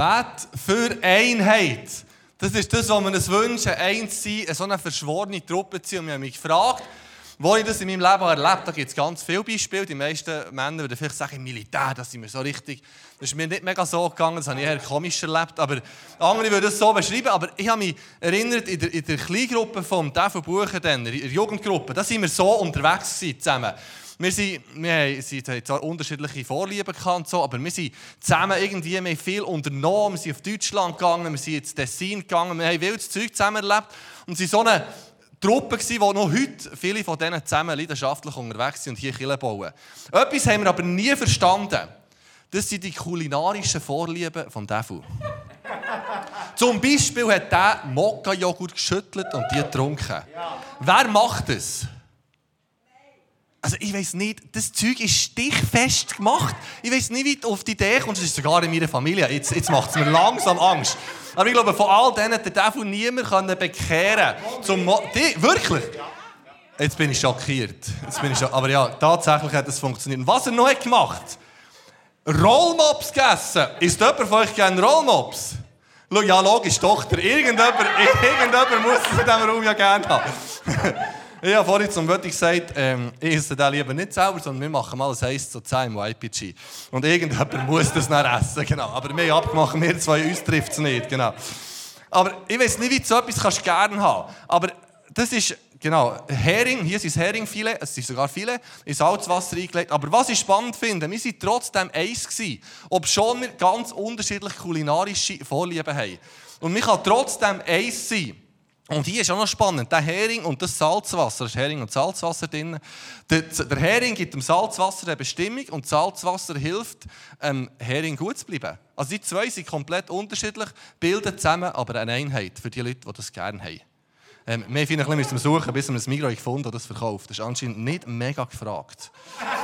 Bet für Einheit. Das ist das, was wir uns wünschen, eins zu sein, so eine verschworene Truppe zu sein. Und wir haben mich gefragt, wo ich das in meinem Leben erlebt habe, da gibt es ganz viele Beispiele. Die meisten Männer würden vielleicht sagen, im Militär, das sind wir so richtig. Das ist mir nicht mega so gegangen, das habe ich eher komisch erlebt. Aber andere würden es so beschreiben. Aber ich habe mich erinnert, in der, in der Kleingruppe vom Teufel Buchen, in der Jugendgruppe, da sind wir so unterwegs zusammen. Wir, sind, wir haben zwar unterschiedliche Vorlieben gehabt, so, aber wir sind zusammen irgendwie, wir haben viel unternommen, wir sind auf Deutschland gegangen, wir sind ins Tessin gegangen, wir haben wildes Zeug zusammen erlebt und sind so eine Truppe die noch heute viele von denen zusammen leidenschaftlich unterwegs sind und hier Kirche bauen. Etwas haben wir aber nie verstanden. Das sind die kulinarischen Vorlieben vom Devil. Zum Beispiel hat der Mokka-Joghurt geschüttelt und die getrunken. Wer macht das? Also ich weiß nicht, das Zeug ist stichfest gemacht. Ich weiß nicht, wie du auf die Idee kommst. Das ist sogar in meiner Familie. Jetzt, jetzt macht es mir langsam Angst. Aber ich glaube, von all denen hat der Teufel niemand können bekehren die, Wirklich? Jetzt bin ich schockiert. Jetzt bin ich schock Aber ja, tatsächlich hat es funktioniert. Und was er noch hat gemacht Rollmops gegessen. Ist jemand von euch gerne Rollmops? Ja, logisch, Tochter. Irgendjemand, irgendjemand muss es in diesem Raum ja gerne haben. Ich habe vorhin zum Wörter gesagt, ähm, ich esse den lieber nicht selber, sondern wir machen mal ein 1 zu 10 im YPG. Und irgendjemand muss das dann essen, genau. Aber wir haben abgemacht, wir zwei, uns trifft es nicht, genau. Aber ich weiß nicht, wie du so etwas kannst gerne haben Aber das ist, genau, Hering, hier sind Heringfilet, es sind sogar viele, in Salzwasser eingelegt. Aber was ich spannend finde, wir waren trotzdem eins gewesen, obschon wir ganz unterschiedliche kulinarische Vorlieben haben. Und man kann trotzdem eins sein. Und hier ist auch noch spannend, der Hering und das Salzwasser, da ist Hering und Salzwasser drin. Der, Hering gibt dem Salzwasser eine Bestimmung und Salzwasser hilft, ähm, Hering gut zu bleiben. Also die zwei sind komplett unterschiedlich, bilden zusammen aber eine Einheit für die Leute, die das gerne haben. Ähm, wir müssen ein bisschen suchen, bis wir ein Migros gefunden haben, das verkauft. Das ist anscheinend nicht mega gefragt.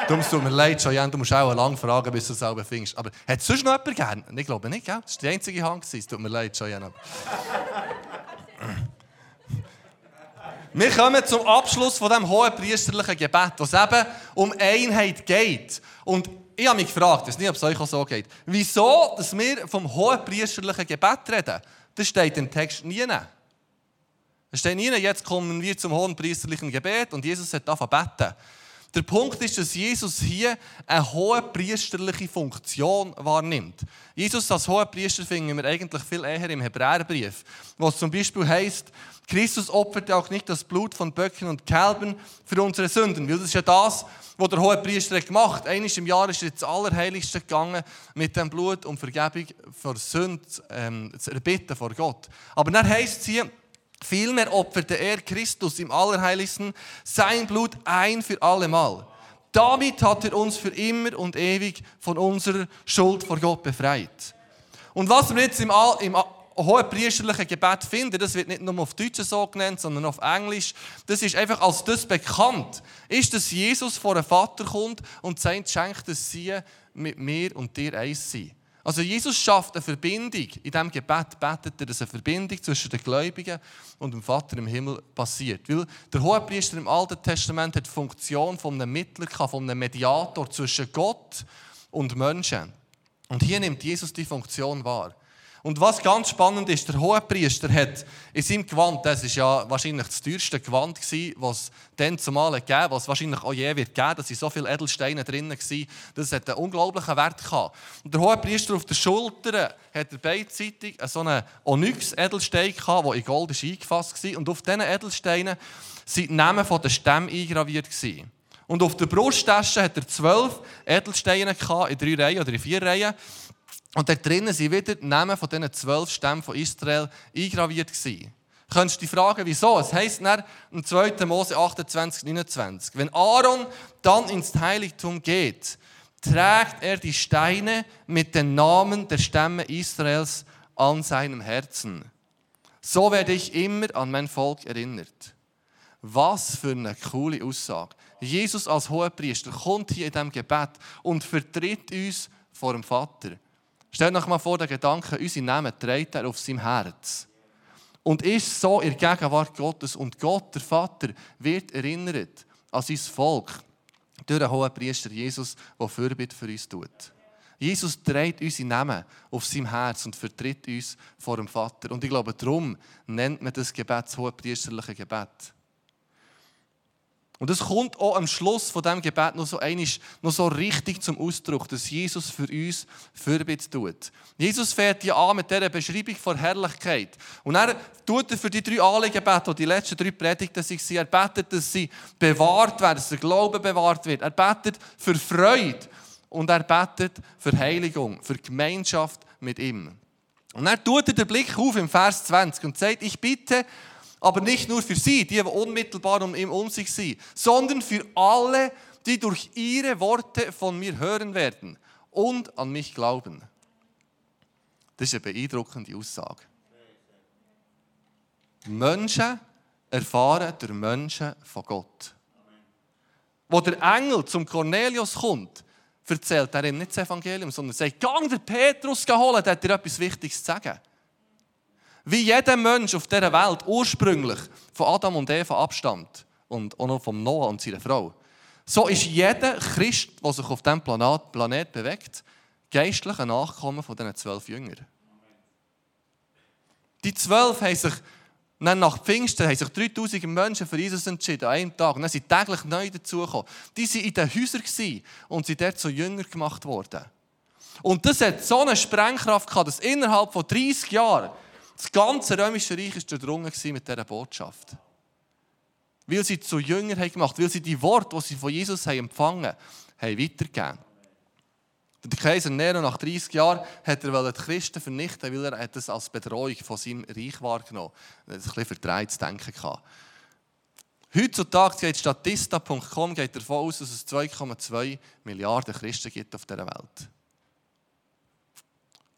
Darum tut mir leid, Joanne, du musst auch lange fragen, bis du es selber findest. Aber hat es sonst noch jemand gerne? Ich glaube nicht, gell? Das war die einzige Hand. Es tut mir leid, Joanne. Wir kommen zum Abschluss von dem hohen priesterlichen Gebet, es eben um Einheit geht. Und ich habe mich gefragt, weiß nicht, ob es euch auch so geht, wieso dass wir vom hohen priesterlichen Gebet reden. Das steht im Text nie. Es steht nie, jetzt kommen wir zum hohen priesterlichen Gebet und Jesus hat davon beten. Der Punkt ist, dass Jesus hier eine hohe priesterliche Funktion wahrnimmt. Jesus als hoher Priester finden wir eigentlich viel eher im Hebräerbrief, wo es zum Beispiel heißt, Christus opferte auch nicht das Blut von Böcken und Kälbern für unsere Sünden. Weil das ist ja das, was der hohe Priester gemacht hat. Einmal im Jahr ist er ins Allerheiligste gegangen mit dem Blut, um Vergebung für Sünden ähm, zu erbitten vor Gott. Aber dann heißt es hier, vielmehr opferte er Christus im Allerheiligsten sein Blut ein für allemal. Damit hat er uns für immer und ewig von unserer Schuld vor Gott befreit. Und was wir jetzt im, im hohe priesterliche Gebet finden, das wird nicht nur auf Deutsch so genannt, sondern auf Englisch. Das ist einfach als das bekannt. Ist, dass Jesus vor den Vater kommt und sagt, schenkt dass sie mit mir und dir eins sein. Also Jesus schafft eine Verbindung. In diesem Gebet betet er, dass eine Verbindung zwischen den Gläubigen und dem Vater im Himmel passiert. Weil der Hohepriester im Alten Testament hat die Funktion von einem Mittler, von einem Mediator zwischen Gott und Menschen. Und hier nimmt Jesus die Funktion wahr. Und was ganz spannend ist, der Hohepriester hat in seinem Gewand, das ist ja wahrscheinlich das teuerste Gewand was es dann zumal gegeben was es wahrscheinlich auch je wird geben, da waren so viele Edelsteine drin, gewesen, das hat einen unglaublichen Wert gehabt. Und der Hohepriester auf der Schulter hat er beidseitig so einen Onyx-Edelstein gehabt, der in Gold eingefasst war. Und auf diesen Edelsteinen sind die Namen der Stämme eingraviert. Und auf der Brusttasche hat er zwölf Edelsteine gehabt, in drei Reihen oder in vier Reihen. Und dort drinnen sind wieder die Namen von diesen zwölf Stämmen von Israel eingraviert gewesen. Könntest du dich fragen, wieso? Es heisst dann im 2. Mose 28, 29. Wenn Aaron dann ins Heiligtum geht, trägt er die Steine mit den Namen der Stämme Israels an seinem Herzen. So werde ich immer an mein Volk erinnert. Was für eine coole Aussage. Jesus als Hohepriester kommt hier in diesem Gebet und vertritt uns vor dem Vater. Stellt euch mal vor, der Gedanke, unsere Namen trägt er auf seinem Herz. Und ist so in der Gegenwart Gottes. Und Gott, der Vater, wird erinnert an sein Volk durch den hohen Priester Jesus, der Fürbitte für uns tut. Jesus dreht unsere Namen auf seinem Herz und vertritt uns vor dem Vater. Und ich glaube, darum nennt man das Gebet das hohepriesterliche Gebet. Und es kommt auch am Schluss von dem Gebet noch so, einisch, noch so richtig zum Ausdruck, dass Jesus für uns Fürbitte tut. Jesus fährt ja an mit dieser Beschreibung von Herrlichkeit. Und er tut er für die drei Anliegen beten, die letzten drei Predigten waren. Er betet, dass sie bewahrt werden, dass der Glaube bewahrt wird. Er betet für Freude und er betet für Heiligung, für Gemeinschaft mit ihm. Und dann tut er den Blick auf im Vers 20 und sagt, ich bitte aber nicht nur für sie, die unmittelbar um um sich sind, sondern für alle, die durch ihre Worte von mir hören werden und an mich glauben. Das ist eine beeindruckende Aussage. Menschen erfahren durch Menschen von Gott. Wo der Engel zum Cornelius kommt, erzählt er ihm nicht das Evangelium, sondern sagt, gang der Petrus holen, der hat dir etwas Wichtiges zu sagen. Wie jeder Mensch auf dieser Welt ursprünglich von Adam und Eva abstammt und auch noch von Noah und seiner Frau, so ist jeder Christ, der sich auf diesem Planet, Planet bewegt, geistlich ein Nachkommen von diesen zwölf Jüngern. Die zwölf haben sich dann nach Pfingsten haben sich 3000 Menschen für Jesus entschieden, an einem Tag. Und dann sind täglich neu dazugekommen. Die waren in den Häusern und sind dort zu Jünger gemacht worden. Und das hat so eine Sprengkraft gehabt, dass innerhalb von 30 Jahren das ganze römische Reich war durchdrungen mit dieser Botschaft. Weil sie zu Jüngern haben gemacht, weil sie die Worte, die sie von Jesus haben empfangen haben, weitergegeben. Der Kaiser Nero nach 30 Jahren er die Christen vernichten, weil er das als Bedrohung von seinem Reich wahrgenommen hat. Er hat ein bisschen verdreht denken. Heutzutage geht Statista.com davon aus, dass es 2,2 Milliarden Christen gibt auf dieser Welt.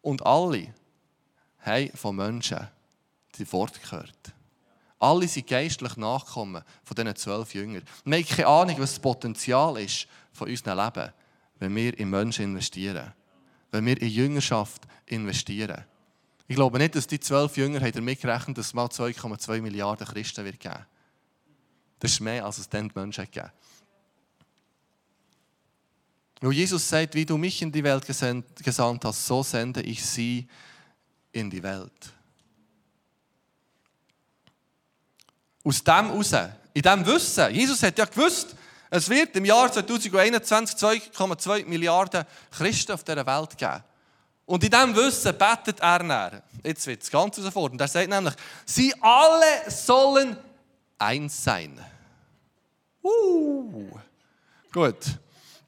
Und alle haben von Menschen die Worte gehört. Alle sind geistlich Nachkommen von diesen zwölf Jüngern. Wir haben keine Ahnung, was das Potenzial ist von unserem Leben, wenn wir in Menschen investieren. Wenn wir in Jüngerschaft investieren. Ich glaube nicht, dass die zwölf Jünger damit gerechnet dass es mal 2,2 Milliarden Christen wird geben. Das ist mehr, als es dann die Menschen gegeben Weil Jesus sagt, wie du mich in die Welt gesandt hast, so sende ich sie in die Welt. Aus dem heraus, in diesem Wissen, Jesus hat ja gewusst, es wird im Jahr 2021 2,2 Milliarden Christen auf dieser Welt geben. Und in diesem Wissen betet er nach. Jetzt wird es ganz herausfordernd. Er sagt nämlich, sie alle sollen eins sein. Uh, gut.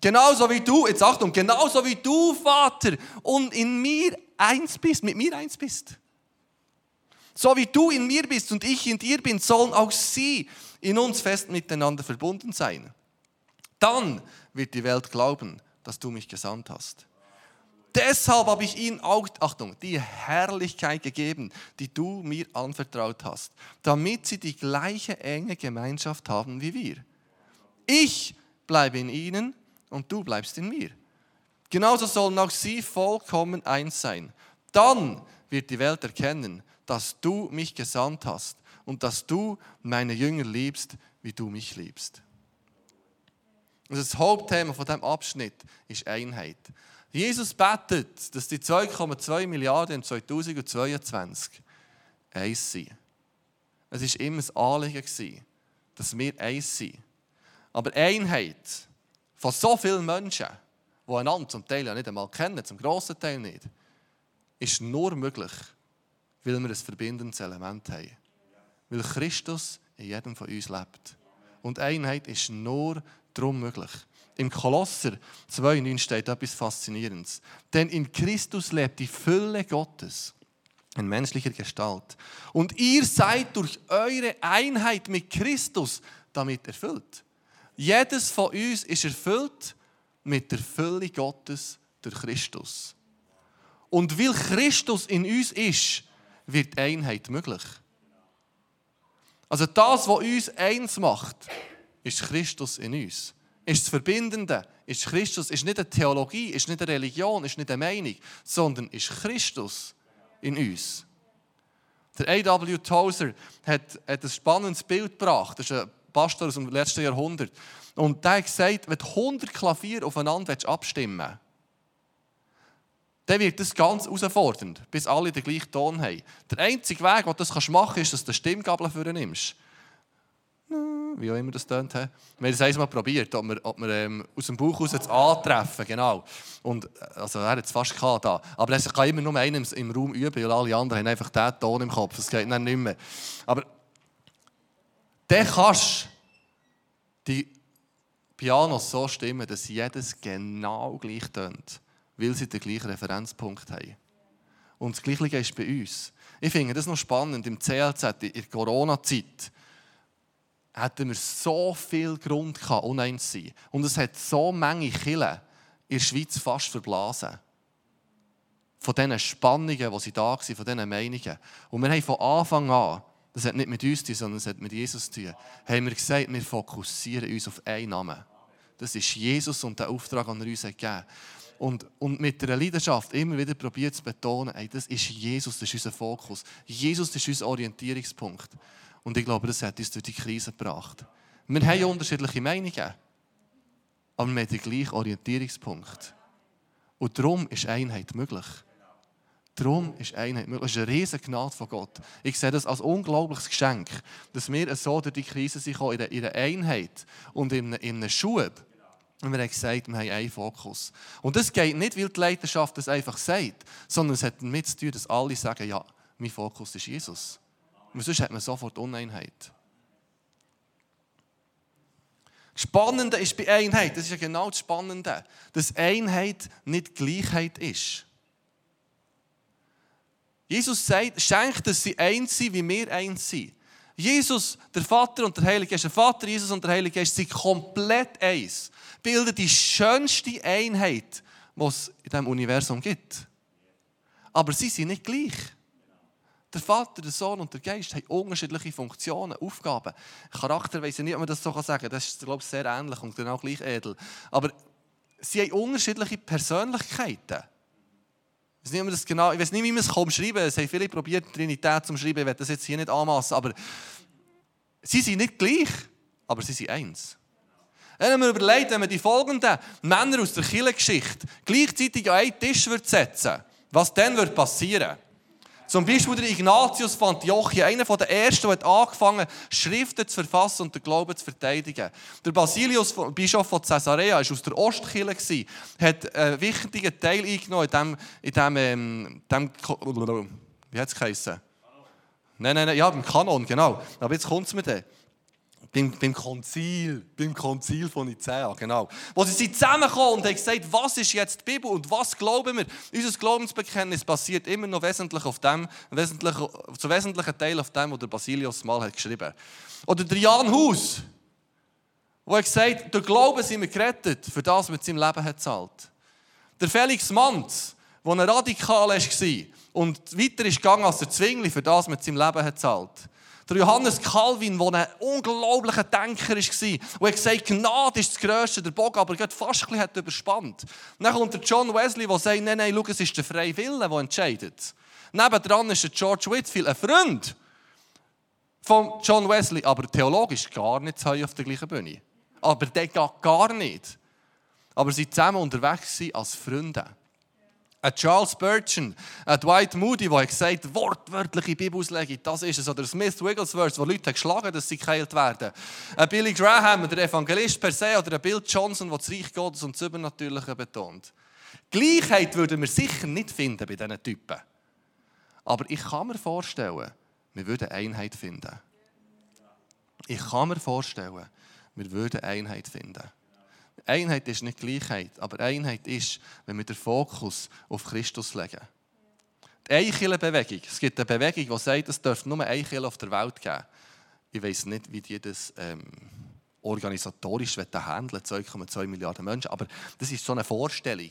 Genauso wie du, jetzt Achtung, genauso wie du, Vater, und in mir eins bist, mit mir eins bist. So wie du in mir bist und ich in dir bin, sollen auch sie in uns fest miteinander verbunden sein. Dann wird die Welt glauben, dass du mich gesandt hast. Deshalb habe ich ihnen auch, Achtung, die Herrlichkeit gegeben, die du mir anvertraut hast, damit sie die gleiche enge Gemeinschaft haben wie wir. Ich bleibe in ihnen und du bleibst in mir. Genauso sollen auch sie vollkommen eins sein. Dann wird die Welt erkennen, dass du mich gesandt hast und dass du meine Jünger liebst, wie du mich liebst. Also das Hauptthema von diesem Abschnitt ist Einheit. Jesus betet, dass die 2,2 Milliarden im 2022 eins sind. Es war immer ein Anliegen, dass wir eins sind. Aber Einheit von so vielen Menschen, die einander zum Teil ja nicht einmal kennen, zum grossen Teil nicht, ist nur möglich, weil wir ein verbindendes Element haben. Weil Christus in jedem von uns lebt. Und Einheit ist nur darum möglich. Im Kolosser 2,9 steht etwas Faszinierendes. Denn in Christus lebt die Fülle Gottes in menschlicher Gestalt. Und ihr seid durch eure Einheit mit Christus damit erfüllt. Jedes von uns ist erfüllt mit der Fülle Gottes durch Christus. Und weil Christus in uns ist, wird Einheit möglich. Also das, was uns eins macht, ist Christus in uns. Ist das Verbindende, ist Christus, ist nicht eine Theologie, ist nicht eine Religion, ist nicht eine Meinung, sondern ist Christus in uns. Der A.W. Tozer hat, hat ein spannendes Bild gebracht. Das ist ein Pastor aus dem letzten Jahrhundert. Und der hat gesagt, wenn du 100 Klavier aufeinander abstimmen willst, dann wird das ganz herausfordernd, bis alle den gleichen Ton haben. Der einzige Weg, den du das machen kannst, ist, dass du den Stimmgabel für nimmst. Wie auch immer das tönt. Wir haben das einmal probiert, ob wir, ob wir ähm, aus dem Bauch raus antreffen. Genau. Und, äh, also er hat es fast gehabt da. Aber es kann immer nur einer im, im Raum üben, weil alle anderen haben einfach diesen Ton im Kopf. Das geht dann nicht mehr. Aber dann kannst du die Pianos so stimmen, dass jedes genau gleich tönt weil sie den gleichen Referenzpunkt haben. Und das Gleiche ist bei uns. Ich finde das noch spannend. Im CLZ, in der Corona-Zeit, hatten wir so viel Grund uneins zu sein. Und es hat so viele Killen in der Schweiz fast verblasen. Von diesen Spannungen, die da waren, von diesen Meinungen. Und wir haben von Anfang an, das hat nicht mit uns zu tun, sondern es hat mit Jesus zu tun, haben wir gesagt, wir fokussieren uns auf einen Namen. Das ist Jesus und der Auftrag, den er uns gegeben hat und, und mit der Leidenschaft immer wieder probiert zu betonen, ey, das ist Jesus, das ist unser Fokus. Jesus ist unser Orientierungspunkt. Und ich glaube, das hat uns durch die Krise gebracht. Wir haben unterschiedliche Meinungen, aber wir haben den gleichen Orientierungspunkt. Und darum ist Einheit möglich. Darum ist Einheit möglich. Das ist eine riesige Gnade von Gott. Ich sehe das als unglaubliches Geschenk, dass wir so durch die Krise sind, in einer Einheit und in einem Schub und wir haben gesagt, wir haben einen Fokus. Und das geht nicht, weil die Leiterschaft das einfach sagt, sondern es hat damit zu tun, dass alle sagen, ja, mein Fokus ist Jesus. Und sonst hat man sofort Uneinheit. Das Spannende ist bei Einheit, das ist ja genau das Spannende, dass Einheit nicht Gleichheit ist. Jesus sagt, schenkt, dass sie eins sind, wie wir eins sind. Jesus, der Vater und der Heilige Geist, der Vater, Jesus und der Heilige Geist sind komplett eins bilden die schönste Einheit, die es in diesem Universum gibt. Aber sie sind nicht gleich. Der Vater, der Sohn und der Geist haben unterschiedliche Funktionen, Aufgaben. Charakter weiß ich nicht, ob man das so sagen kann. Das ist, glaube ich, sehr ähnlich und genau gleich edel. Aber sie haben unterschiedliche Persönlichkeiten. Ich weiß nicht, das genau, ich weiß nicht wie man es schreiben kann. Es haben viele probiert, Trinität zu schreiben. Ich werde das jetzt hier nicht anmassen. Aber sie sind nicht gleich, aber sie sind eins. Haben wir überlegt, wenn man die folgenden Männer aus der Kirchengeschichte gleichzeitig an einen Tisch setzen würde, was dann würde passieren Zum Beispiel der Ignatius von Antiochia, einer der ersten, der angefangen hat, Schriften zu verfassen und den Glauben zu verteidigen. Der Basilius, Bischof von Caesarea, war aus der Ostkirche, hat einen wichtigen Teil eingenommen in dem, in dem, ähm, dem wie hat es geheißen? Nein, nein, nein, ja, beim Kanon, genau. Aber jetzt kommt es mir dann. Beim, beim Konzil, beim Konzil von Nicea, genau. Wo sie sind zusammengekommen und haben gesagt, was ist jetzt die Bibel und was glauben wir? Unser Glaubensbekenntnis basiert immer noch wesentlich auf dem, wesentlich, zu wesentlichen Teil auf dem, was der Basilius mal hat geschrieben Oder der Jan Hus, wo er gesagt durch Glauben sind wir gerettet, für das wir sein Leben hat zahlt. Der Felix Manz, der ein Radikal war und weiter ist gegangen als der Zwingli, für das wir sein Leben hat zahlt. Der Johannes Calvin, der ein unglaublicher Denker war, der gesagt Gnade ist das Größte, der Bock aber gerade fast ein bisschen überspannt. Dann kommt der John Wesley, der sagt, nein, nein, schau, es ist der freie Wille, der entscheidet. Nebendran ist der George Whitfield, ein Freund von John Wesley, aber theologisch gar nicht auf der gleichen Bühne. Aber der geht gar nicht. Aber sie zusammen unterwegs als Freunde. Ein Charles Spurgeon, ein Dwight Moody, der gesagt hat, wortwörtliche Bibelauslegung, das ist es. Oder Smith Wigglesworth, wo Leute geschlagen haben, dass sie geheilt werden. Ein Billy Graham, der Evangelist per se, oder ein Bill Johnson, der das Reich Gottes und das Übernatürliche betont. Gleichheit würden wir sicher nicht finden bei diesen Typen. Aber ich kann mir vorstellen, wir würden Einheit finden. Ich kann mir vorstellen, wir würden Einheit finden. Einheit ist nicht Gleichheit, aber Einheit ist, wenn wir den Fokus auf Christus legen. Die Eichele-Bewegung. Es gibt eine Bewegung, die sagt, es dürfte nur Kirche auf der Welt geben. Ich weiß nicht, wie die das ähm, organisatorisch handeln 2,2 Milliarden Menschen, aber das ist so eine Vorstellung.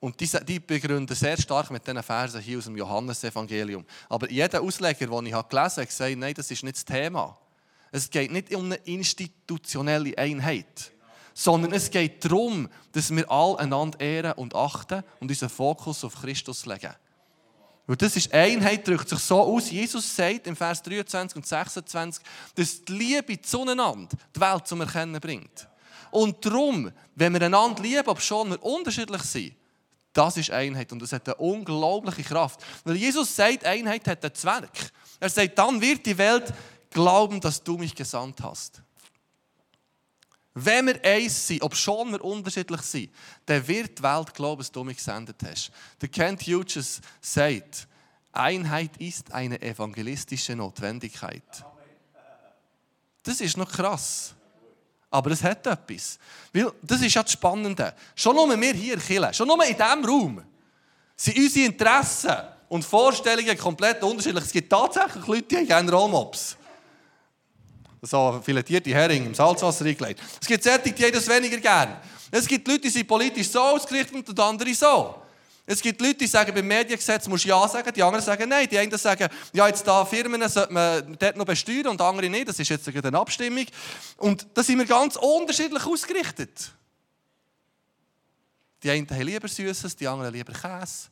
Und die, die begründen sehr stark mit diesen Versen hier aus dem Johannesevangelium. Aber jeder Ausleger, den ich gelesen habe, hat gesagt, nein, das ist nicht das Thema. Es geht nicht um eine institutionelle Einheit sondern es geht darum, dass wir alle einander ehren und achten und unseren Fokus auf Christus legen. Und das ist Einheit, drückt sich so aus. Jesus sagt im Vers 23 und 26, dass die Liebe zueinander die Welt zum Erkennen bringt. Und darum, wenn wir einander lieben, ob schon wir unterschiedlich sind, Das ist Einheit und das hat eine unglaubliche Kraft. Weil Jesus sagt, Einheit hat einen Zwerg. Er sagt, dann wird die Welt glauben, dass du mich gesandt hast. Wenn wir eins sind, ob schon wir unterschiedlich sind, dann wird die Welt glauben, dass du mich gesendet hast. Der Kent Hughes sagt, Einheit ist eine evangelistische Notwendigkeit. Das ist noch krass. Aber es hat etwas. Weil das ist ja das Spannende. Schon nur wir hier killen, schon nur in diesem Raum, sind unsere Interessen und Vorstellungen komplett unterschiedlich. Es gibt tatsächlich Leute, die haben gerne Rollmops so filetierte Hering im Salzwasser eingelegt. Es gibt solche, die das weniger gern. Es gibt Leute, die sind politisch so ausgerichtet und andere so. Es gibt Leute, die sagen, beim Mediengesetz musst du Ja sagen, die anderen sagen Nein. Die einen sagen, ja, jetzt da Firmen sollte man dort noch besteuern und andere nicht. Das ist jetzt eine Abstimmung. Und da sind wir ganz unterschiedlich ausgerichtet. Die einen haben lieber Süßes, die anderen lieber Käse.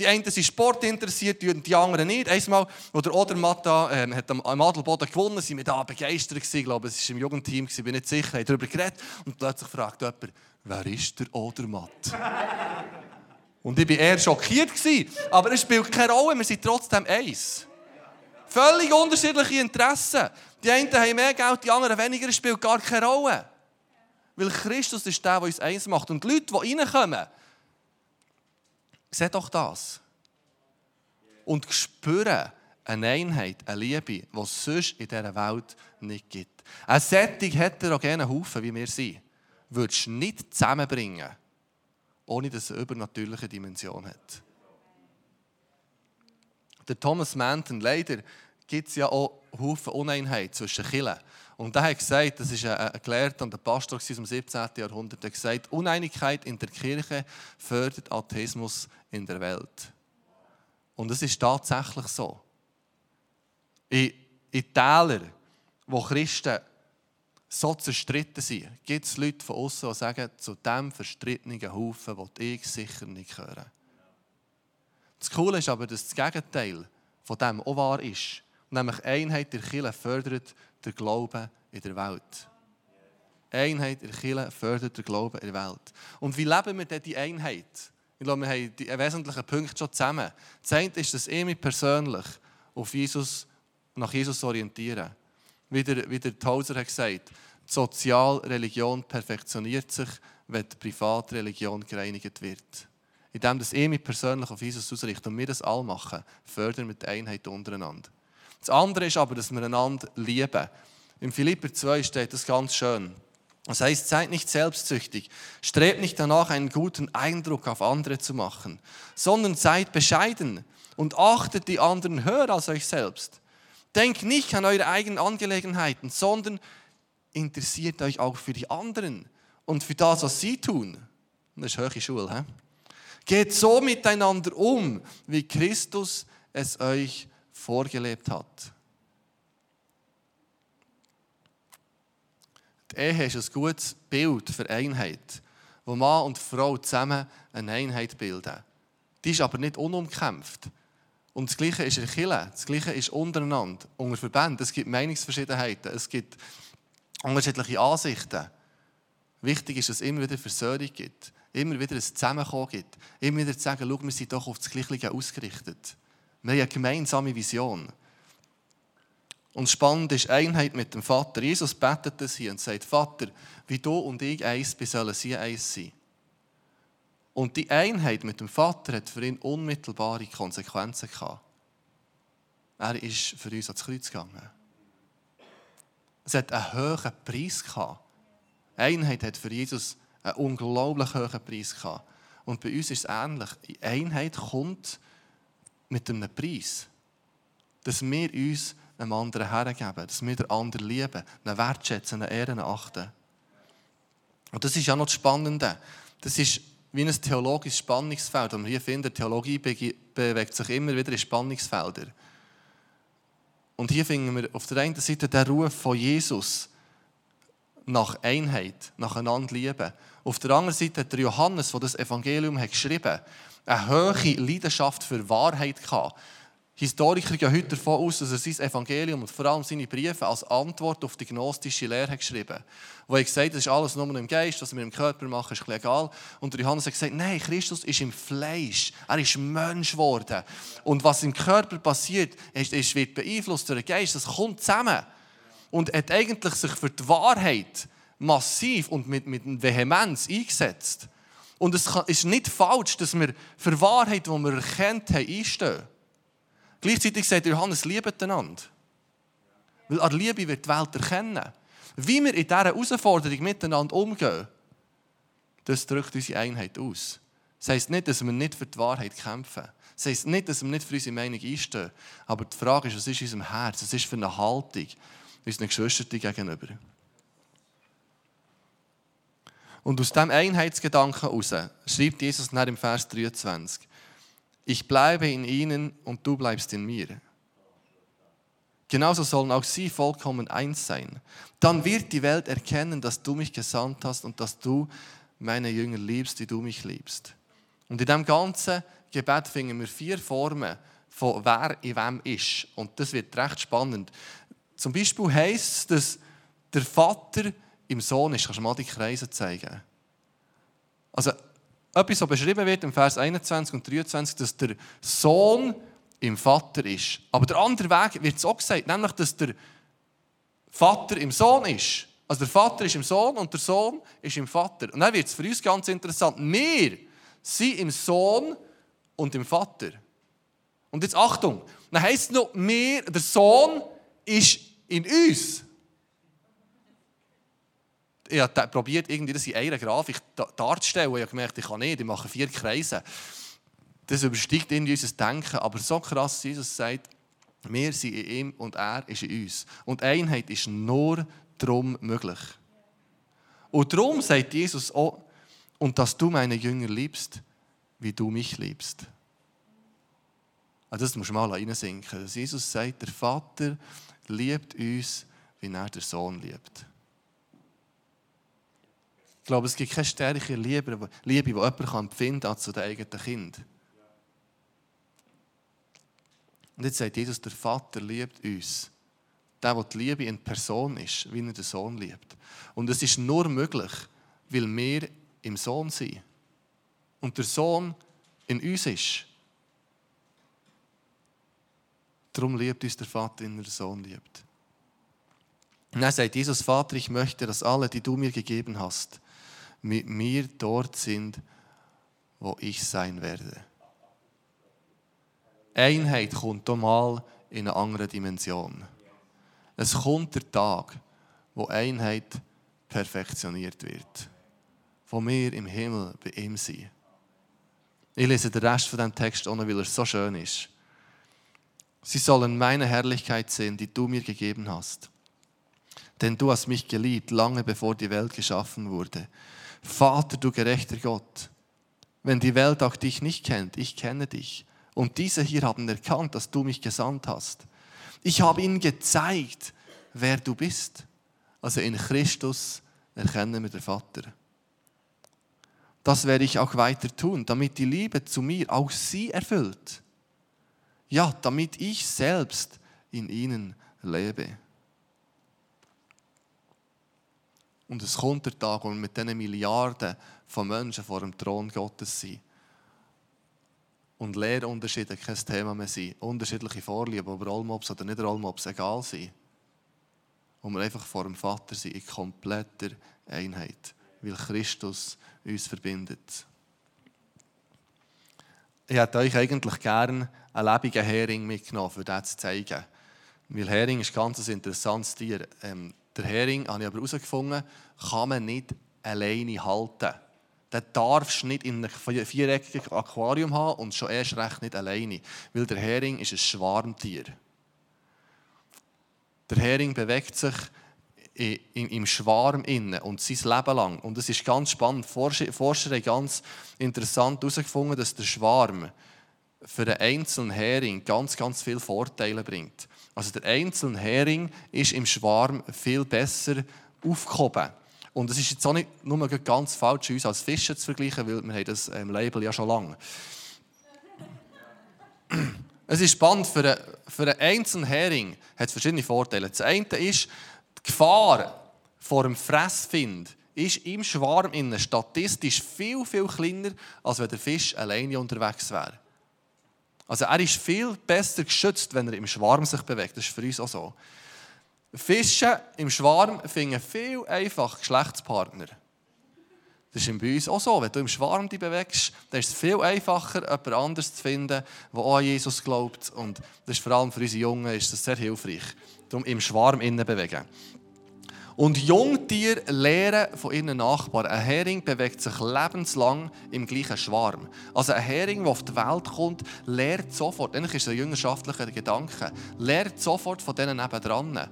Die einen sind Sport interessiert, die anderen nicht. Einmal, als der Odermatt ähm, hat am Adelboden gewonnen, sind wir da begeistert gewesen. Ich glaube, es war im Jugendteam, ich bin nicht sicher, haben darüber geredet. Und plötzlich fragt jemand, wer ist der Odermatt? Und ich war eher schockiert. Gewesen. Aber es spielt keine Rolle, wir sind trotzdem eins. Völlig unterschiedliche Interessen. Die einen haben mehr Geld, die anderen weniger, es spielt gar keine Rolle. Weil Christus ist der, der uns eins macht. Und die Leute, die reinkommen, Seht doch das. Und spüren eine Einheit, eine Liebe, die es sonst in dieser Welt nicht gibt. Ein solchen heterogenen Haufen, wie wir sind, würdest du nicht zusammenbringen, ohne dass es eine übernatürliche Dimension hat. Der Thomas Manton, leider gibt es ja auch Haufen Uneinheit zwischen Kirchen. Und er hat gesagt, das ist ein, Gelehrter und ein Pastor aus dem 17. Jahrhundert, der gesagt, Uneinigkeit in der Kirche fördert Atheismus in der Welt. Und es ist tatsächlich so. In, in Tälern, wo Christen so zerstritten sind, gibt es Leute von außen, die sagen, zu diesem verstrittenen Haufen will ich sicher nicht gehören. Das Coole ist aber, dass das Gegenteil von dem auch wahr ist. Nämlich Einheit der Kirche fördert den Glauben in der Welt. Einheit in der fördert den Glauben in der Welt. Und wie leben wir denn die Einheit? Ich glaube, wir haben die wesentlichen Punkte schon zusammen. Das eine ist, dass ich mich persönlich auf Jesus, nach Jesus orientiere. Wie der, wie der Tauser hat gesagt, die Sozialreligion perfektioniert sich, wenn die Privatreligion gereinigt wird. Indem ich mich persönlich auf Jesus ausrichte und wir das alle machen, fördern wir die Einheit untereinander. Das andere ist aber, dass wir einander lieben. Im Philipper 2 steht das ganz schön. Das heißt, seid nicht selbstsüchtig, strebt nicht danach, einen guten Eindruck auf andere zu machen, sondern seid bescheiden und achtet die anderen höher als euch selbst. Denkt nicht an eure eigenen Angelegenheiten, sondern interessiert euch auch für die anderen und für das, was sie tun. Das ist höhere Schule. He? Geht so miteinander um, wie Christus es euch vorgelebt hat. Die Ehe ist ein gutes Bild für Einheit, wo Mann und Frau zusammen eine Einheit bilden. Die ist aber nicht unumkämpft. Und das Gleiche ist in der Kirche, das Gleiche ist untereinander, unter Verbänden. Es gibt Meinungsverschiedenheiten, es gibt unterschiedliche Ansichten. Wichtig ist, dass es immer wieder Versöhnung gibt, immer wieder ein Zusammenkommen gibt, immer wieder zu sagen, schau, wir sind doch auf das Gleiche ausgerichtet. Wir haben eine gemeinsame Vision. Und spannend ist Einheit mit dem Vater. Jesus betet das hier und sagt, Vater, wie du und ich eins sind, sollen sie eins sein. Und die Einheit mit dem Vater hat für ihn unmittelbare Konsequenzen gehabt. Er ist für uns ans Kreuz gegangen. Es hat einen hohen Preis gehabt. Einheit hat für Jesus einen unglaublich hohen Preis gehabt. Und bei uns ist es ähnlich. Einheit kommt mit einem Preis. Dass wir uns einem anderen hergeben, dass wir den anderen lieben, ihn wertschätzen, ihn ehren, achten. Und das ist ja noch das Spannende. Das ist wie ein theologisches Spannungsfeld, wir hier finden. Theologie bewegt sich immer wieder in Spannungsfelder. Und hier finden wir auf der einen Seite den Ruf von Jesus nach Einheit, nach einander lieben. Auf der anderen Seite der Johannes, der das Evangelium hat geschrieben hat, eine hohe Leidenschaft für Wahrheit gehabt. Historiker gehen heute davon aus, dass er sein Evangelium und vor allem seine Briefe als Antwort auf die gnostische Lehre geschrieben hat. Wo er gesagt hat, das ist alles nur im Geist, was wir im Körper machen, ist egal. Und Johannes hat gesagt, nein, Christus ist im Fleisch. Er ist Mensch geworden. Und was im Körper passiert, ist, ist, wird beeinflusst durch den Geist. Das kommt zusammen. Und er hat eigentlich sich für die Wahrheit massiv und mit, mit Vehemenz eingesetzt. Und es ist nicht falsch, dass wir für Wahrheit, die wir erkennt haben, einstehen. Gleichzeitig sagt Johannes, liebet einander. Weil an Liebe wird die Welt erkennen. Wie wir in dieser Herausforderung miteinander umgehen, das drückt unsere Einheit aus. Das heisst nicht, dass wir nicht für die Wahrheit kämpfen. Das heisst nicht, dass wir nicht für unsere Meinung einstehen. Aber die Frage ist, was ist in unserem Herz? Was ist für eine Haltung unseren Geschwistern gegenüber? Und aus diesem Einheitsgedanken heraus schreibt Jesus dann im Vers 23, ich bleibe in ihnen und du bleibst in mir. Genauso sollen auch sie vollkommen eins sein. Dann wird die Welt erkennen, dass du mich gesandt hast und dass du meine Jünger liebst, wie du mich liebst. Und in diesem ganzen Gebet finden wir vier Formen von wer in wem ist. Und das wird recht spannend. Zum Beispiel heisst es, dass der Vater im Sohn ist. Kannst du mal die Kreise zeigen? Also etwas, was beschrieben wird im Vers 21 und 23, dass der Sohn im Vater ist. Aber der andere Weg wird es auch gesagt, nämlich, dass der Vater im Sohn ist. Also der Vater ist im Sohn und der Sohn ist im Vater. Und dann wird es für uns ganz interessant. Wir sind im Sohn und im Vater. Und jetzt Achtung, dann heisst es noch, wir, der Sohn ist in uns ich habe probiert, irgendwie das in einer Grafik darzustellen. Ich habe gemerkt, ich kann nicht, ich mache vier Kreise. Das übersteigt irgendwie unser Denken. Aber so krass, Jesus sagt, wir sind in ihm und er ist in uns. Und Einheit ist nur darum möglich. Und darum sagt Jesus auch, und dass du meine Jünger liebst, wie du mich liebst. Also das muss man mal reinsinken. Jesus sagt, der Vater liebt uns, wie er der Sohn liebt. Ich glaube, es gibt keine stärkere Liebe, Liebe die jemand empfinden kann, als zu den eigenen Kind. Und jetzt sagt Jesus, der Vater liebt uns. Der, der die Liebe in Person ist, wie er den Sohn liebt. Und es ist nur möglich, weil wir im Sohn sind. Und der Sohn in uns ist. Darum liebt uns der Vater, in der Sohn liebt. Und dann sagt Jesus, Vater, ich möchte, dass alle, die du mir gegeben hast, mit mir dort sind, wo ich sein werde. Einheit kommt mal in eine andere Dimension. Es kommt der Tag, wo Einheit perfektioniert wird. Wo wir im Himmel bei ihm sind. Ich lese den Rest von dem Text noch, weil er so schön ist. Sie sollen meine Herrlichkeit sehen, die du mir gegeben hast. Denn du hast mich geliebt, lange bevor die Welt geschaffen wurde. Vater, du gerechter Gott, wenn die Welt auch dich nicht kennt, ich kenne dich. Und diese hier haben erkannt, dass du mich gesandt hast. Ich habe ihnen gezeigt, wer du bist. Also in Christus erkennen wir den Vater. Das werde ich auch weiter tun, damit die Liebe zu mir auch sie erfüllt. Ja, damit ich selbst in ihnen lebe. Und es kommt der Tag, wo wir mit diesen Milliarden von Menschen vor dem Thron Gottes sind. Und Lehrunterschiede kein Thema mehr sind. Unterschiedliche Vorlieben, ob Rollmops oder nicht Rollmops, egal sind. Und wir einfach vor dem Vater sind in kompletter Einheit. Weil Christus uns verbindet. Ich hätte euch eigentlich gerne einen lebenden Hering mitgenommen, um das zu zeigen. Weil Hering ist ein ganz interessantes Tier. Ähm, der Hering, habe ich aber herausgefunden, kann man nicht alleine halten. Den darfst du nicht in einem viereckigen Aquarium haben und schon erst recht nicht alleine. Weil der Hering ist ein Schwarmtier. Der Hering bewegt sich im Schwarm innen und sein Leben lang. Und es ist ganz spannend. Forscher, Forscher haben ganz interessant herausgefunden, dass der Schwarm für einen einzelnen Hering ganz, ganz viele Vorteile bringt. Also der einzelne Hering ist im Schwarm viel besser aufgehoben. Und es ist jetzt auch nicht nur ganz falsch, uns als Fische zu vergleichen, weil wir haben das ähm, Label ja schon lange. Es ist spannend, für einen, für einen einzelnen Hering hat es verschiedene Vorteile. Das eine ist, die Gefahr vor dem Fressfind ist im Schwarm innen statistisch viel, viel kleiner, als wenn der Fisch alleine unterwegs wäre. Also er ist viel besser geschützt, wenn er im Schwarm sich bewegt. Das ist für uns auch so. Fische im Schwarm finden viel einfach Geschlechtspartner. Das ist bei uns auch so. Wenn du im Schwarm dich bewegst, dann ist es viel einfacher, jemand anderes zu finden, der auch an Jesus glaubt. Und das ist vor allem für unsere Jungen ist das sehr hilfreich. Darum im Schwarm innen bewegen. Und Jungtiere lernen von ihren Nachbarn. Ein Hering bewegt sich lebenslang im gleichen Schwarm. Also ein Hering, der auf die Welt kommt, lernt sofort, eigentlich ist es ein jüngerschaftlicher Gedanke, lernt sofort von denen nebendran,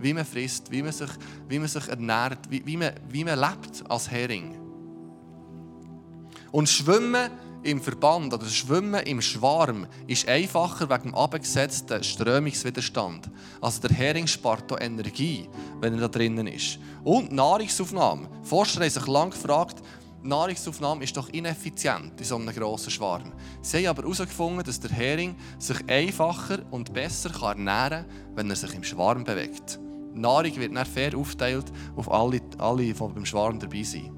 wie man frisst, wie man sich, wie man sich ernährt, wie, wie, man, wie man lebt als Hering. Und Schwimmen im Verband oder das Schwimmen im Schwarm ist einfacher wegen dem abgesetzten Strömungswiderstand. Also der Hering spart hier Energie, wenn er da drinnen ist. Und Nahrungsaufnahme. Forscher haben sich lange gefragt, Nahrungsaufnahme ist doch ineffizient in so einem grossen Schwarm. Sie haben aber herausgefunden, dass der Hering sich einfacher und besser ernähren kann, wenn er sich im Schwarm bewegt. Die Nahrung wird dann fair aufgeteilt auf alle, alle die beim Schwarm dabei sind.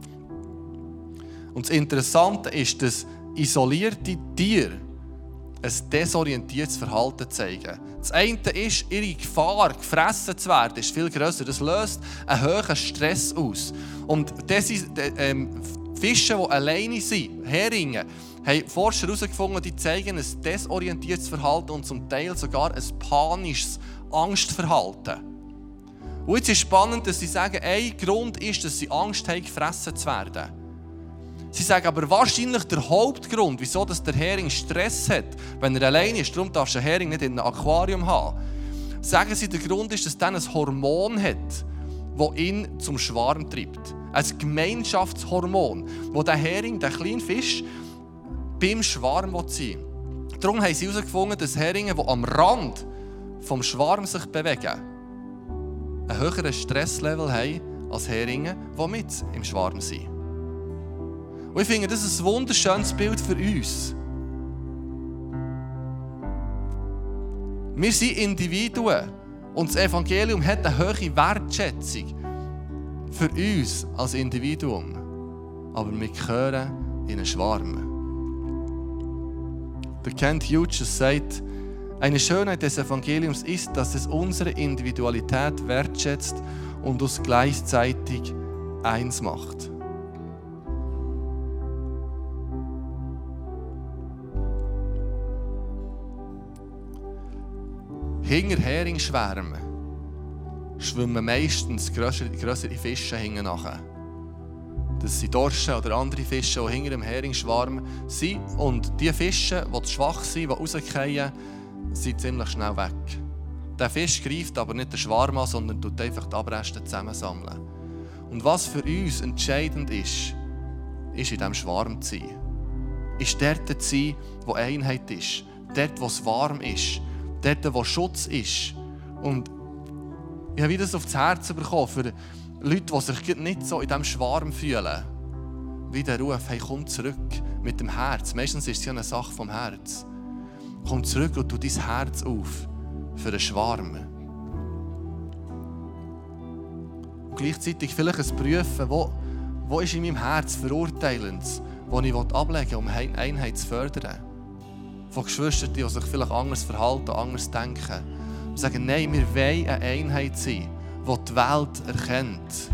Und das Interessante ist, dass isolierte Tiere ein desorientiertes Verhalten zeigen. Das eine ist, ihre Gefahr, gefressen zu werden, ist viel grösser. Das löst einen hohen Stress aus. Und das ist, ähm, Fische, die alleine sind, Heringe, haben Forscher herausgefunden, die zeigen ein desorientiertes Verhalten und zum Teil sogar ein panisches Angstverhalten. Und jetzt ist spannend, dass sie sagen, ein Grund ist, dass sie Angst haben, gefressen zu werden. Sie sagen aber wahrscheinlich der Hauptgrund, wieso dass der Hering Stress hat, wenn er allein ist, darum darfst du einen Hering nicht in einem Aquarium haben. Sagen sie, der Grund ist, dass er ein Hormon hat, das ihn zum Schwarm treibt. Ein Gemeinschaftshormon, das der Hering, der kleine Fisch, beim Schwarm sein will. Darum haben sie herausgefunden, dass Heringe, die am Rand vom Schwarm sich bewegen, ein höheres Stresslevel haben als Heringe, die mit im Schwarm sind. Und ich finde, das ist ein wunderschönes Bild für uns. Wir sind Individuen und das Evangelium hat eine hohe Wertschätzung für uns als Individuum. Aber wir gehören in einen Schwarm. Der Kent Hughes sagt, eine Schönheit des Evangeliums ist, dass es unsere Individualität wertschätzt und uns gleichzeitig eins macht. Hinter Heringsschwärmen schwimmen meistens grössere Fische hinten nachher. Das sind Dorsche oder andere Fische, die hinter dem Heringsschwarm sind. Und die Fische, die zu schwach sind, die rausfallen, sind ziemlich schnell weg. Der Fisch greift aber nicht den Schwarm an, sondern tut einfach die Abreste zusammensammeln. Und was für uns entscheidend ist, ist in diesem Schwarm zu sein. Ist dort zu sein, wo Einheit ist. Dort, wo es warm ist dort, wo Schutz ist. Und ich habe wieder das aufs Herz bekommen für Leute, die sich nicht so in diesem Schwarm fühlen. Wie der Ruf, hey, komm zurück mit dem Herz. Meistens ist es ja eine Sache vom Herz. Komm zurück und tu dein Herz auf für den Schwarm. Und gleichzeitig vielleicht ein Prüfen, wo, wo ist in meinem Herz verurteilend, wo ich ablegen will, um Einheit zu fördern von Geschwistern, die sich vielleicht anders verhalten, anders denken. Und sagen, nein, wir wollen eine Einheit sein, die die Welt erkennt,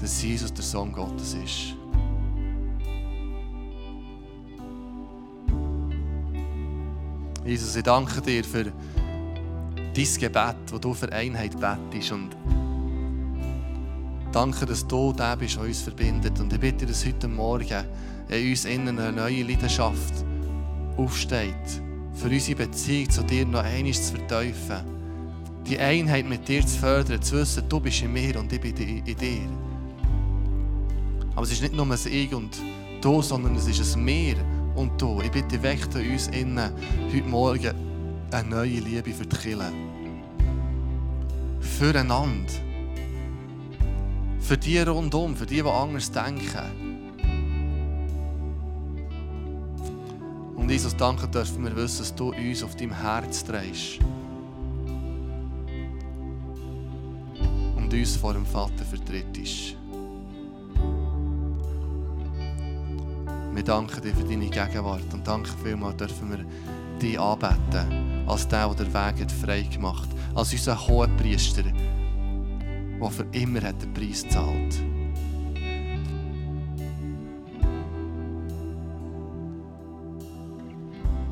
dass Jesus der Sohn Gottes ist. Jesus, ich danke dir für dein Gebet, das du für Einheit bettest und danke, dass du der bist, der uns verbindet. Und ich bitte, dass heute Morgen in uns innen eine neue Leidenschaft aufsteht, für unsere Beziehung zu dir noch einmal zu verteufeln. Die Einheit mit dir zu fördern, zu wissen, du bist in mir und ich bin in dir. Aber es ist nicht nur ein Ich und du, sondern es ist ein Mir und du. Ich bitte, weckt uns innen heute Morgen eine neue Liebe für die Kirche. Füreinander. Für die rundum, für die, die anders denken. Und Jesus, danke dürfen wir wissen, dass du uns auf deinem Herz drehst. Und uns vor dem Vater vertrittst. Wir danken dir für deine Gegenwart und danke vielmals dürfen wir dich anbeten als der, der den Weg hat frei gemacht Als unser hoher Priester, der für immer hat den Preis gezahlt hat.